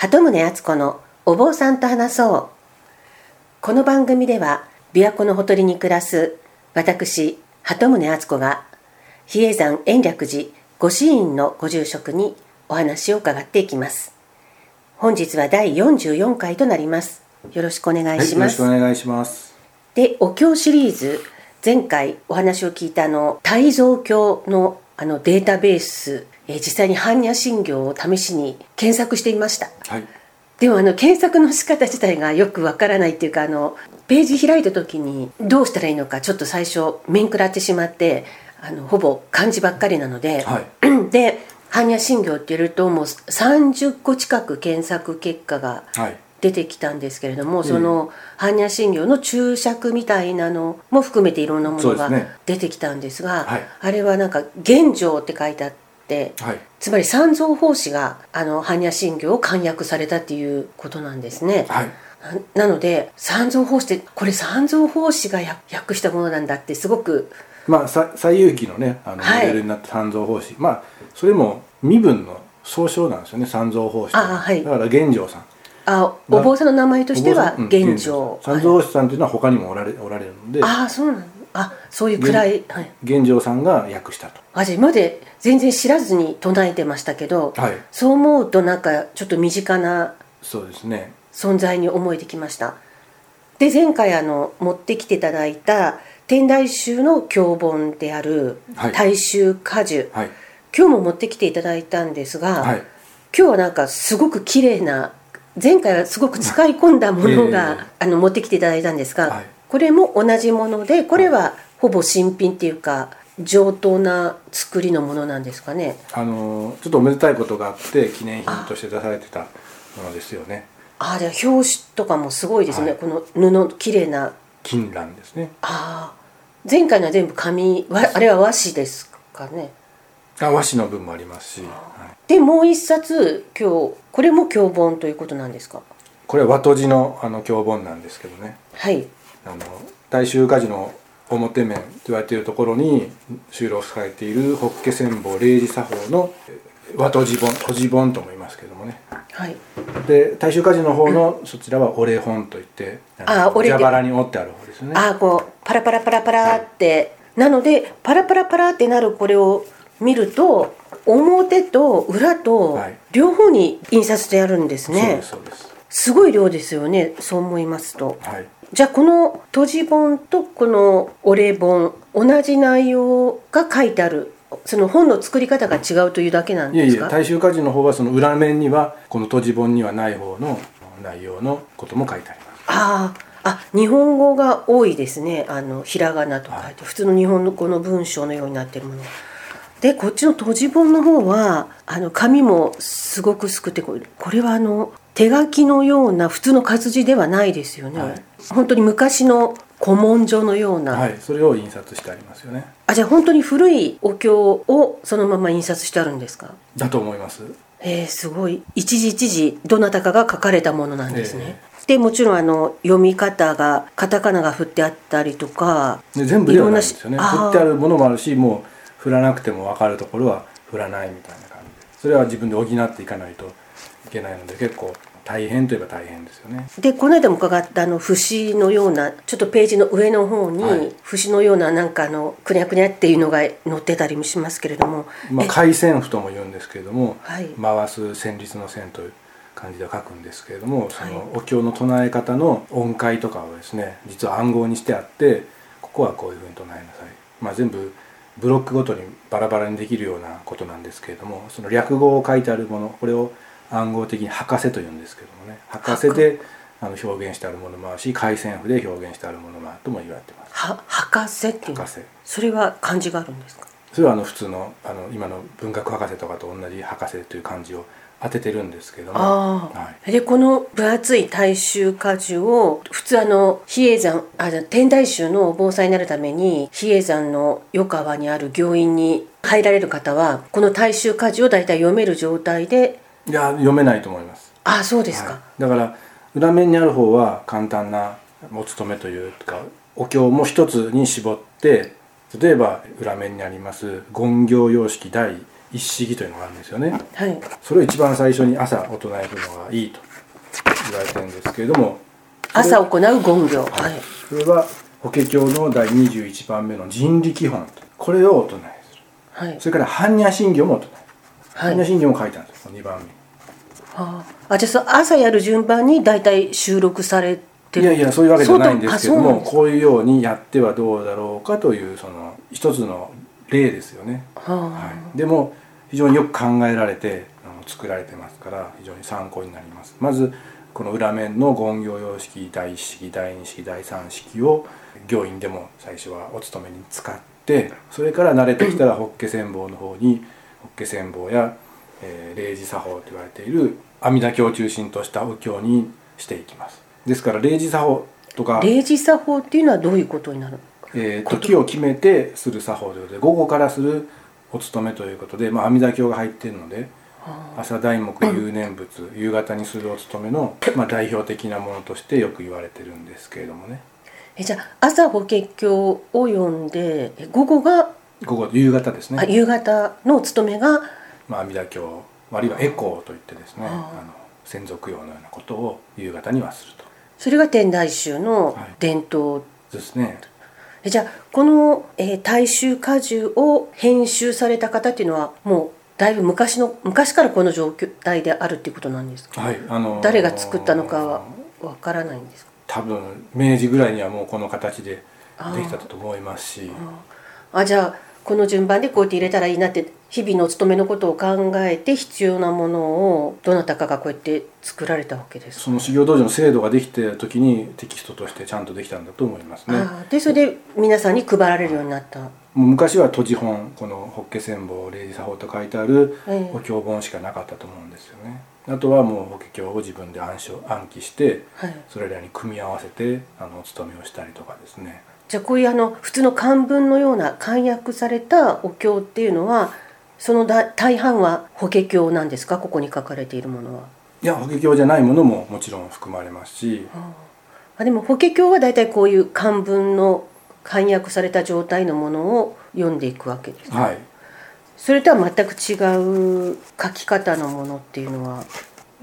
鳩宗敦子のお坊さんと話そう。この番組では琵琶湖のほとりに暮らす私鳩宗敦子が比叡山延暦寺御支院のご住職にお話を伺っていきます。本日は第44回となります。よろしくお願いします、はい、よろしくお願いします。でお経シリーズ前回お話を聞いたあの大蔵経のあのデータベースえー、実際に般若心経を試しに検索してみました、はい、でもあの検索の仕方自体がよくわからないっていうかあのページ開いた時にどうしたらいいのかちょっと最初面食らってしまってあのほぼ漢字ばっかりなので、はい、で般若心経って言うともう30個近く検索結果が出てきたんですけれども、はい、その般若心経の注釈みたいなのも含めていろんなものが出てきたんですが、ねはい、あれはなんか「現状」って書いてあって。、はい、つまり三蔵法師があの般若心経を簡約されたっていうことなんですね。はい。なので三蔵法師ってこれ三蔵法師が訳したものなんだってすごくまあ西遊記のねあのモデルになった三蔵法師、はい、まあそれも身分の総称なんですよね三蔵法師あ、はい、だから玄奘さん。あお坊さんの名前としては玄奘、三蔵法師さんというのは他にもおられおられるので。ああそうなんあそういう位、はい、玄奘さんが訳したと。あじゃ今まで全然知らずに唱えてましたけど、はい、そう思うとなんかちょっと身近なそうですね。存在に思えてきました。で前回あの持ってきていただいた天台宗の教本である大衆果樹、はい、今日も持ってきていただいたんですが、はい、今日はなんかすごく綺麗な前回はすごく使い込んだものが、えー、あの持ってきていただいたんですが、はい、これも同じものでこれはほぼ新品っていうか上等な作りのものなんですかね。あのちょっとおめでたいことがあって記念品として出されてたものですよね。ああじゃあ表紙とかもすごいですね、はい、この布綺麗な。金蘭ですね。ああ前回のは全部紙あれは和紙ですかね。あ和紙の分もありますし、はい、でもう一冊今日これも教本ということなんですか？これは和とじのあの教本なんですけどね。はいあの大衆家事の表面と言われているところに収録されている法華千宝霊寺作法の和とじ本とじ本とも言いますけどもね、はい、で大衆家事の方のそちらはお礼本といってあ蛇腹に折ってある方ですね。あこうパラパラパラパラって、はい、なのでパラパラパラってなるこれを見ると表と裏と両方に印刷してあるんですね、はい、そうです。すごい量ですよねそう思いますと、はいじゃあこの閉じ本とこのお礼本同じ内容が書いてあるその本の作り方が違うというだけなんですか？いやいや大衆歌人の方はその裏面にはこの閉じ本にはない方の内容のことも書いてあります。ああ日本語が多いですね。あのひらがなと書いて、はい、普通の日本のこの文章のようになってるもの。でこっちの閉じ本の方はあの紙もすごく薄くてこれはあの手書きのような普通の活字ではないですよね、はい、本当に昔の古文書のような。はい。それを印刷してありますよね。あじゃあ本当に古いお経をそのまま印刷してあるんですか？だと思います。えー、すごい。一時一時どなたかが書かれたものなんですね、えー、でもちろんあの読み方がカタカナが振ってあったりとか全部ではないですよね。振ってあるものもあるしもう振らなくても分かるところは振らないみたいな感じで。それは自分で補っていかないといけないので結構大変といえば大変ですよね。でこの間も伺ったあの節のようなちょっとページの上の方に、はい、節のようななんかあのくにゃくにゃっていうのが載ってたりもしますけれども、まあ、回線譜とも言うんですけれども、はい、回す旋律の線という感じで書くんですけれどもそのお経の唱え方の音階とかをですね実は暗号にしてあってここはこういうふうに唱えなさい、まあ、全部ブロックごとにバラバラにできるようなことなんですけれどもその略語を書いてあるものこれを暗号的に博士というんですけどもね。博。士であの表現してあるものもあるし回線譜で表現してあるものもあるとも言われてます。は博士っていう博士。それは漢字があるんですか？それはあの普通のあの今の文学博士とかと同じ博士という漢字を当ててるんですけども、はい、でこの分厚い大衆果樹を普通あの比叡山あ天台宗の防災になるために比叡山の余川にある行院に入られる方はこの大衆果樹を大体読める状態でいや読めないと思います。あそうですか、はい、だから裏面にある方は簡単なお勤めというかお経も一つに絞って例えば裏面にあります言行様式第一式というのがあるんですよね。はい。それを一番最初に朝お唱えするのがいいと言われてるんですけれども朝行う言行。はいそれは法華経の第21番目の人力本これをお唱えするはい。それから般若心経もお唱えはい。般若心経も書いてあるんです2番目。にああじゃあ朝やる順番に大体収録されてる？いやいやそういうわけじゃないんですけどもこういうようにやってはどうだろうかというその一つの例ですよね、はあ。はい、でも非常によく考えられて作られてますから非常に参考になります。まずこの裏面の言行様式第一式第二式第三式を行員でも最初はお勤めに使ってそれから慣れてきたら法華千法の方に法華千法や、えー霊寺作法と言われている阿弥陀経を中心としたお経にしていきます。ですから霊寺作法とか、霊寺作法っていうのはどういうことになるえー時を決めてする作法ということで午後からするお勤めということで、まあ、阿弥陀経が入っているのではあ朝題目有念仏夕方にするお勤めの、まあ、代表的なものとしてよく言われてるんですけれどもね。えじゃあ朝法華経を読んでえ午後が、午後夕方ですね、あ夕方のお勤めが？まあ、阿弥陀経あるいはエコーといってですねあの専属用のようなことを夕方にはすると。それが天台宗のはい。伝統、ですね。えじゃあこの、えー大衆果樹を編集された方っていうのはもうだいぶ昔の昔からこの状態であるっていうことなんですか？はいあのー誰が作ったのかはわからないんですか？多分明治ぐらいにはもうこの形でできたと思いますし。あじゃあこの順番でこうやって入れたらいいなって日々のお勤めのことを考えて必要なものをどなたかがこうやって作られたわけです。かその修行道場の制度ができて時にテキストとしてちゃんとできたんだと思いますねあでそれで皆さんに配られるようになった、もう昔は閉じ本この法華千法霊寺作法と書いてあるええ。お経本しかなかったと思うんですよね。あとはもう法華経を自分で暗唱暗記してはい、それらに組み合わせてあのお勤めをしたりとかですねじゃあこういうあの普通の漢文のような簡約されたお経っていうのはそのだ大半は法華経なんですか？ここに書かれているものは。いや法華経じゃないものももちろん含まれますし。あでも法華経は大体こういう漢文の簡約された状態のものを読んでいくわけです、はい。それとは全く違う書き方のものっていうのは？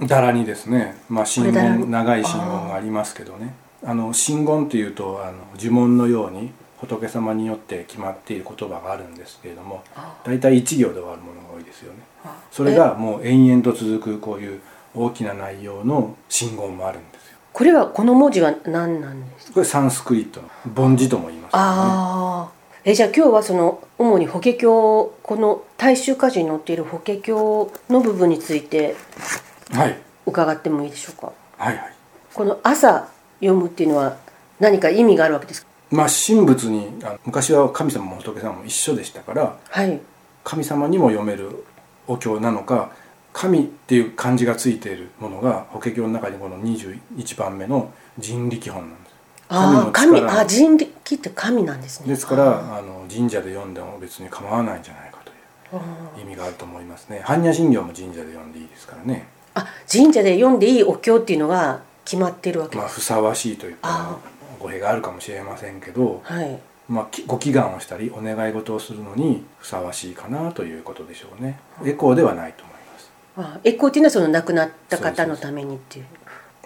だらにですね、まあ、真これだら言長い真言がありますけどねあの真言っていうとあの呪文のように仏様によって決まっている言葉があるんですけれども大体一行で終わるものが多いですよね。それがもう延々と続くこういう大きな内容の真言もあるんですよ。これはこの文字は何なんですか？これサンスクリットの梵字とも言いますね。ああ。えじゃあ今日はその主に法華経この大衆歌詞に載っている法華経の部分についてはい。伺ってもいいでしょうか？はいはい。この朝読むっていうのは何か意味があるわけですか？まあ神仏にあの昔は神様も仏様も一緒でしたからはい。神様にも読めるお経なのか神っていう漢字がついているものが法華経の中にこの21番目の人力本なんです。ああ神あ人力って神なんですね。ですからあの神社で読んでも別に構わないんじゃないかというあ意味があると思いますね。般若心経も神社で読んでいいですからね。あ神社で読んでいいお経っていうのが決まってるわけ。まあふさわしいといったらあ。語弊があるかもしれませんけど、はい。まあ、きご祈願をしたりお願い事をするのにふさわしいかなということでしょうね。エコーではないと思います。あエコーっていうのはその亡くなった方のためにっていう。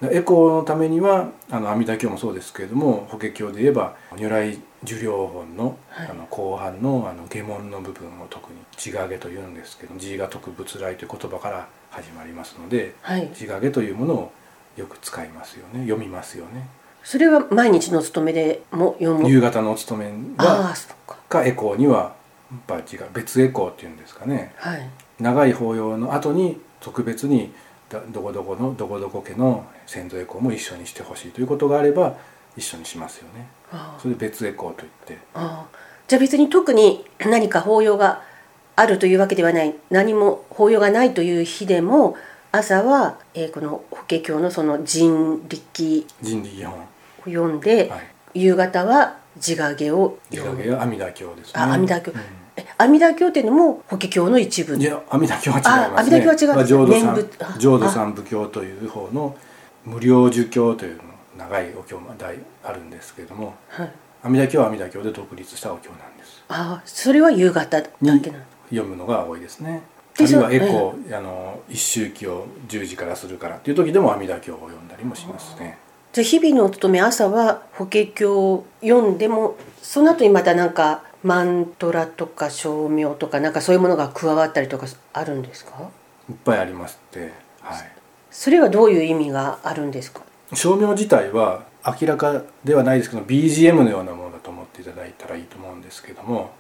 エコーのためにはあの阿弥陀経もそうですけれども法華経で言えば如来寿量本の,、はい。あの後半のあの下門の部分を特に自我下というんですけど自我徳仏来という言葉から始まりますのではい。自我下というものをよく使いますよね。読みますよね。それは毎日のお勤めでも読む？夕方のお勤めあはか。かエコーにはやっぱ違う別エコーっていうんですかね。はい。長い法要の後に特別にだどこどこのどこどこ家の先祖エコーも一緒にしてほしいということがあれば一緒にしますよね。あそれで別エコーといって。あじゃあ別に特に何か法要があるというわけではない。何も法要がないという日でも朝は、えーこの法華経のその人力人力本。を読んで、はい。夕方は自我下を読む。下が阿弥陀経ですね。あ阿弥陀経。うえ阿弥陀経っていうのも法華経の一部。んいや阿弥陀経は違いますね。あ阿弥陀経は違う浄土三浄土三部経という方の無料受経というの長いお経も大あるんですけれどもはい、阿弥陀経は阿弥陀経で独立したお経なんです。ああそれは夕方だけなの読むのが多いですねあでるいはそエコ、あの一周期を10時からするからっていう時でも阿弥陀経を読んだりもしますね。じゃあ日々のお勤め朝は法華経を読んでもその後にまたなんかマントラとか称名とかなんかそういうものが加わったりとかあるんですか？いっぱいありますって。はい。それはどういう意味があるんですか？照明自体は明らかではないですけど BGM のようなものだと思っていただいたらいいと思うんですけども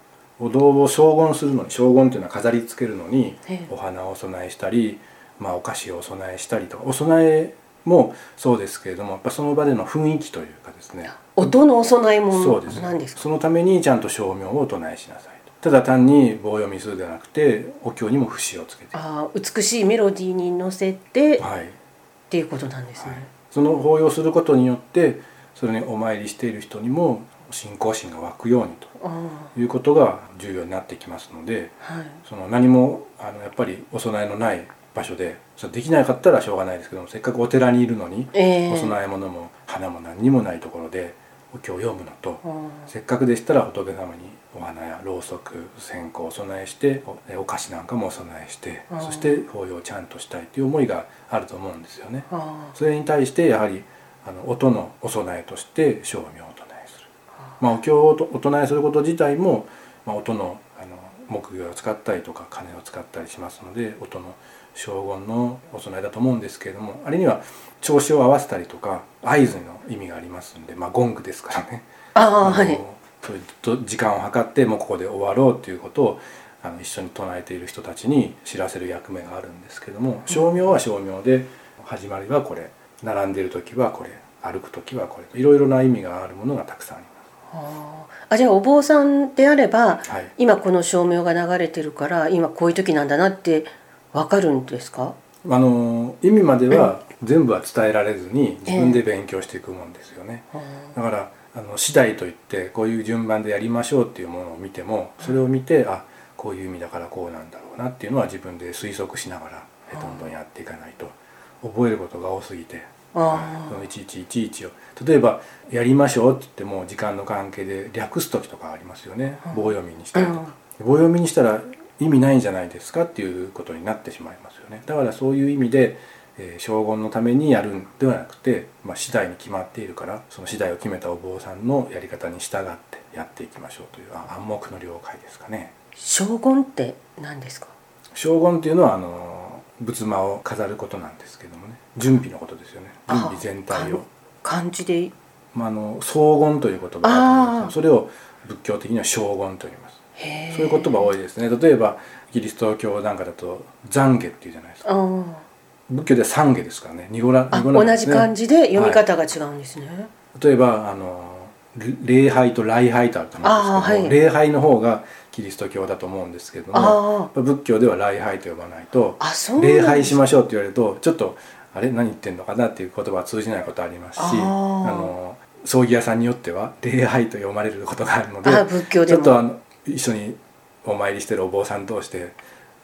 お堂を荘厳するのに荘厳というのは飾り付けるのにええ。お花をお供えしたり、まあ、お菓子をお供えしたりと。かお供えもそうですけれどもやっぱその場での雰囲気というかですね。音のお供え物そうです。なんですか？そのためにちゃんと照明をお唱えしなさいと。ただ単に棒読みするではなくてお経にも節をつけて。あー美しいメロディーに乗せてっはい。ていうことなんですね、はい、その法要することによってそれにお参りしている人にも信仰心が湧くようにあということが重要になってきますのでーはい。その何もあのやっぱりお供えのない場所でそれできなかったらしょうがないですけどもせっかくお寺にいるのに、ええ。お供え物も花も何にもないところでお経を読むのと、せっかくでしたら仏様にお花やろうそく線香をお供えしてお菓子なんかもお供えしてうんそして法要をちゃんとしたいという思いがあると思うんですよね。あそれに対してやはりあの音のお供えとして照明まあ、お経をおお唱えすること自体も、まあ、音のあの木魚を使ったりとか鐘を使ったりしますので音の荘厳のお供えだと思うんですけれどもあれには調子を合わせたりとか合図の意味がありますんで、まあ、ゴングですからね。あはい。そういうと時間を計ってもうここで終わろうということをあの一緒に唱えている人たちに知らせる役目があるんですけども照明は照明で始まりはこれ並んでいる時はこれ歩く時はこれいろいろな意味があるものがたくさんありあーあじゃあお坊さんであれば。はい。今この照明が流れてるから今こういう時なんだなってわかるんですか？あの意味までは全部は伝えられずに自分で勉強していくもんですよね。だからあの次第といってこういう順番でやりましょうっていうものを見てもそれを見てあこういう意味だからこうなんだろうなっていうのは自分で推測しながらえどんどんやっていかないと覚えることが多すぎてあそのいちいちいちいちを例えば「やりましょう」って言っても時間の関係で略す時とかありますよね。棒読みにしたりとか。棒読みにしたら意味ないんじゃないですかっていうことになってしまいますよね。だからそういう意味で、えー荘厳のためにやるんではなくて、まあ、次第に決まっているからその次第を決めたお坊さんのやり方に従ってやっていきましょうというあ暗黙の了解ですかね。将軍って何ですか？荘厳っていうのはあの仏間を飾ることなんですけどもね。準備のことですよね。準備全体を。漢字で？まあ、あの荘厳という言葉があるんですそれを仏教的には荘厳と言います。そういう言葉多いですね。例えばキリスト教なんかだと懺悔っていうじゃないですか。仏教では懺悔ですからね。濁らあ濁らね同じ漢字で読み方が違うんですね、例えばあの礼拝と礼拝とあると思うんですけどはい。礼拝の方がキリスト教だと思うんですけども仏教では礼拝と呼ばないと礼拝しましょうって言われるとちょっとあれ？何言ってんのかなっていう言葉は通じないことありますしあー。の葬儀屋さんによっては礼拝と読まれることがあるのであ仏教でも。ちょっとあの一緒にお参りしてるお坊さん同士で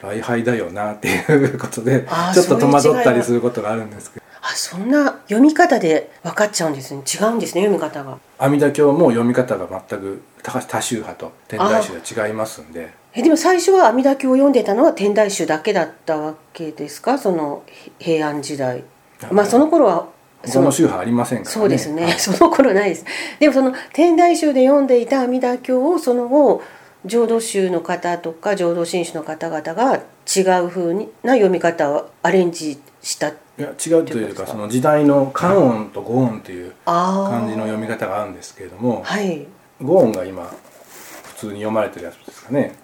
礼拝だよなっていうことでちょっと戸惑ったりすることがあるんですけどあそんな読み方で分かっちゃうんですね。違うんですね読み方が。阿弥陀経も読み方が全く多多宗派と天台宗で違いますんで。えでも最初は阿弥陀経を読んでたのは天台宗だけだったわけですか？そのへ平安時代。まあその頃は他の宗派ありませんからね。そうですね、はい。その頃ないです。でもその天台宗で読んでいた阿弥陀経をその後浄土宗の方とか浄土真宗の方々が違う風にな読み方をアレンジしたいや違うというかその時代の漢音と語音というあ漢字の読み方があるんですけれどもはい。語音が今普通に読まれてるやつですかね。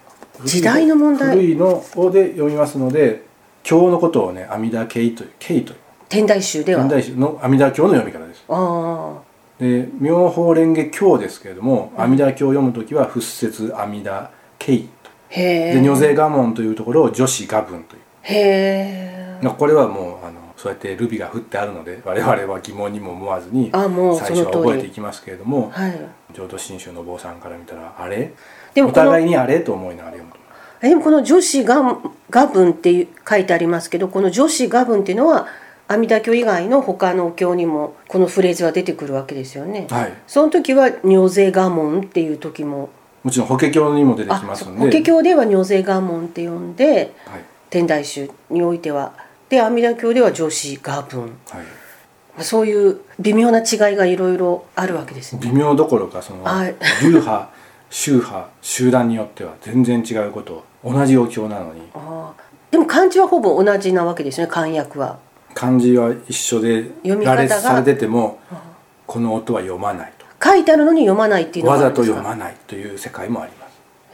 時代の問題。古いのをで読みますので経のことをね阿弥陀経という経という。天台宗では。天台宗の阿弥陀経の読み方です。あで妙法蓮華経ですけれども阿弥陀経を読む時は仏説阿弥陀経と。で如是我門というところを女子我文というへえまあこれはもうあのそうやってルビが振ってあるので我々は疑問にも思わずにあもう最初は覚えていきますけれどもはい。浄土真宗のお坊さんから見たらあれ？でもお互いにあれ？と思いながら読むと。えでもこの女子が画文って書いてありますけどこの女子画文っていうのは阿弥陀経以外の他のお経にもこのフレーズは出てくるわけですよね。はい。その時は如是我門っていう時も。もちろん法華経にも出てきますんで。法華経では如是願文って呼んではい天台宗においてはで阿弥陀経では女子画文。はい、そういう微妙な違いがいろいろあるわけですね。微妙どころかそのはい。流派宗派集団によっては全然違うこと同じお経なのにでも漢字はほぼ同じなわけですね漢訳は漢字は一緒で読みされててもこの音は読まないと書いてあるのに読まないっていうのわざと読まないという世界もあります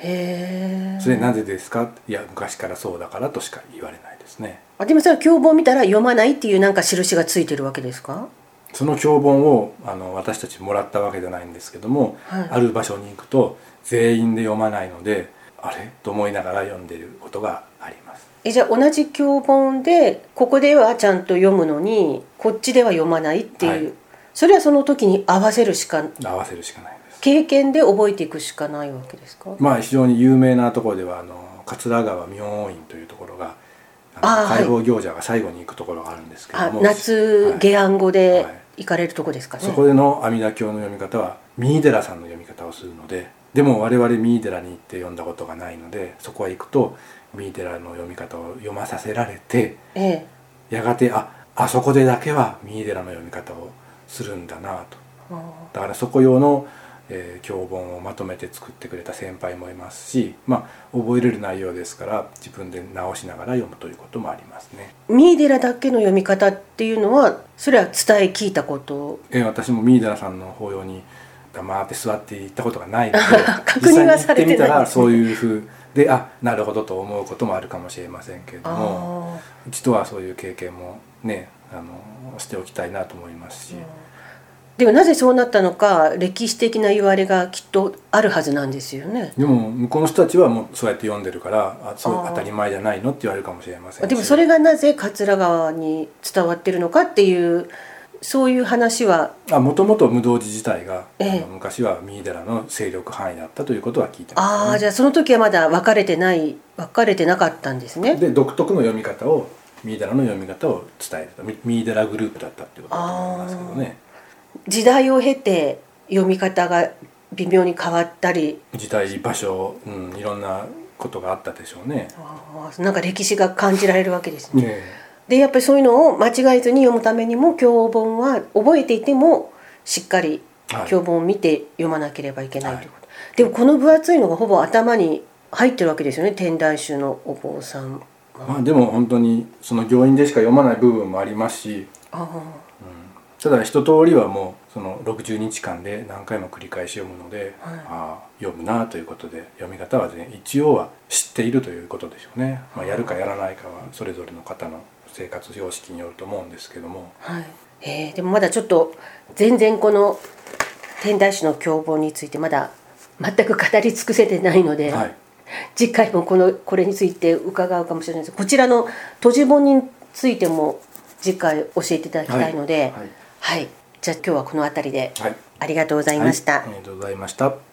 へえそれなぜですか？いや昔からそうだからとしか言われないですね。あでもそれは教本見たら読まないっていうなんか印がついてるわけですか？その教本をあの私たちもらったわけじゃないんですけども、はい。ある場所に行くと全員で読まないのであれ？と思いながら読んでいることがあります。えじゃあ同じ教本でここではちゃんと読むのにこっちでは読まないっていう、はい。それはその時に合わせるしか合わせるしかない経験で覚えていくしかないわけですか？まあ非常に有名なところではあの桂川明王院というところが解放行者が最後に行くところがあるんですけあども。夏はい下案語ではい。行かれるとこですかね、そこでの阿弥陀経の読み方は三井寺さんの読み方をするのででも我々三井寺に行って読んだことがないのでそこへ行くと三井寺の読み方を読まさせられてええ。やがてああそこでだけは三井寺の読み方をするんだなと。あだからそこ用の、えー教本をまとめて作ってくれた先輩もいますしまあ覚えれる内容ですから自分で直しながら読むということもありますね。ー三井寺だけの読み方っていうのはそれは伝え聞いたこと？えー私も三井寺さんの法要に黙って座って行ったことがないので 確認はされてない。ね実際に行ってみたらそういうふうであなるほどと思うこともあるかもしれませんけれどもあ一度はそういう経験もねあのしておきたいなと思いますし、ーでもなぜそうなったのか歴史的な言われがきっとあるはずなんですよね。でも向こうの人たちはもうそうやって読んでるからあそう当たり前じゃないのって言われるかもしれません。しでもそれがなぜ桂川に伝わってるのかっていうそういう話はもともと無道寺自体が、ええ。昔は三井寺の勢力範囲だったということは聞いてます、ああじゃあその時はまだ分かれてない分かれてなかったんですね。で独特の読み方を三井寺の読み方を伝えると。み三井寺グループだったっていうことだと思いますけどね時代を経て読み方が微妙に変わったり。時代場所、うん、いろんなことがあったでしょうね。あーなんか歴史が感じられるわけですね。ねでやっぱりそういうのを間違えずに読むためにも教本は覚えていてもしっかりはい。教本を見て読まなければいけないということ、でもこの分厚いのがほぼ頭に入ってるわけですよね。天台宗のお坊さんは。まあ、でも本当にその行員でしか読まない部分もありますし、あただ一通りはもうその60日間で何回も繰り返し読むので、はい。ああ読むなということで読み方は、ね、一応は知っているということでしょうね、まあ、やるかやらないかはそれぞれの方の生活様式によると思うんですけども。ーはい。えーでもまだちょっと全然この天台宗の教本についてまだ全く語り尽くせてないので、はい。次回もこのこれについて伺うかもしれないですこちらの閉じ本についても次回教えていただきたいので、はい。はい、じゃあ今日はこの辺りではい。ありがとうございました。はい。ありがとうございました